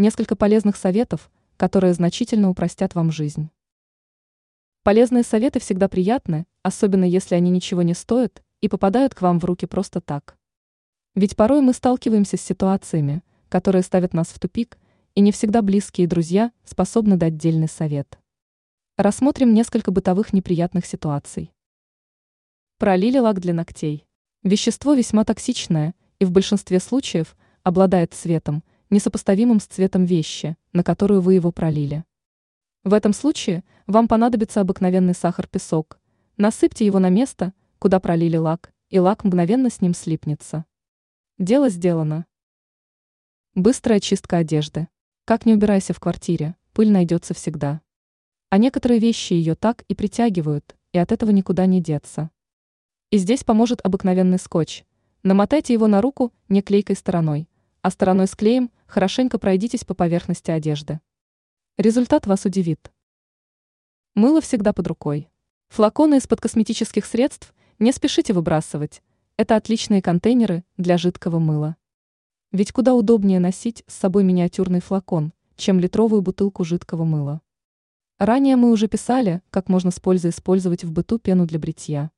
несколько полезных советов, которые значительно упростят вам жизнь. Полезные советы всегда приятны, особенно если они ничего не стоят и попадают к вам в руки просто так. Ведь порой мы сталкиваемся с ситуациями, которые ставят нас в тупик, и не всегда близкие друзья способны дать дельный совет. Рассмотрим несколько бытовых неприятных ситуаций. Пролили лак для ногтей. Вещество весьма токсичное и в большинстве случаев обладает цветом, несопоставимым с цветом вещи, на которую вы его пролили. В этом случае вам понадобится обыкновенный сахар-песок. Насыпьте его на место, куда пролили лак, и лак мгновенно с ним слипнется. Дело сделано. Быстрая чистка одежды. Как не убирайся в квартире, пыль найдется всегда. А некоторые вещи ее так и притягивают, и от этого никуда не деться. И здесь поможет обыкновенный скотч. Намотайте его на руку не клейкой стороной, а стороной с клеем хорошенько пройдитесь по поверхности одежды. Результат вас удивит. Мыло всегда под рукой. Флаконы из-под косметических средств не спешите выбрасывать. Это отличные контейнеры для жидкого мыла. Ведь куда удобнее носить с собой миниатюрный флакон, чем литровую бутылку жидкого мыла. Ранее мы уже писали, как можно с пользой использовать в быту пену для бритья.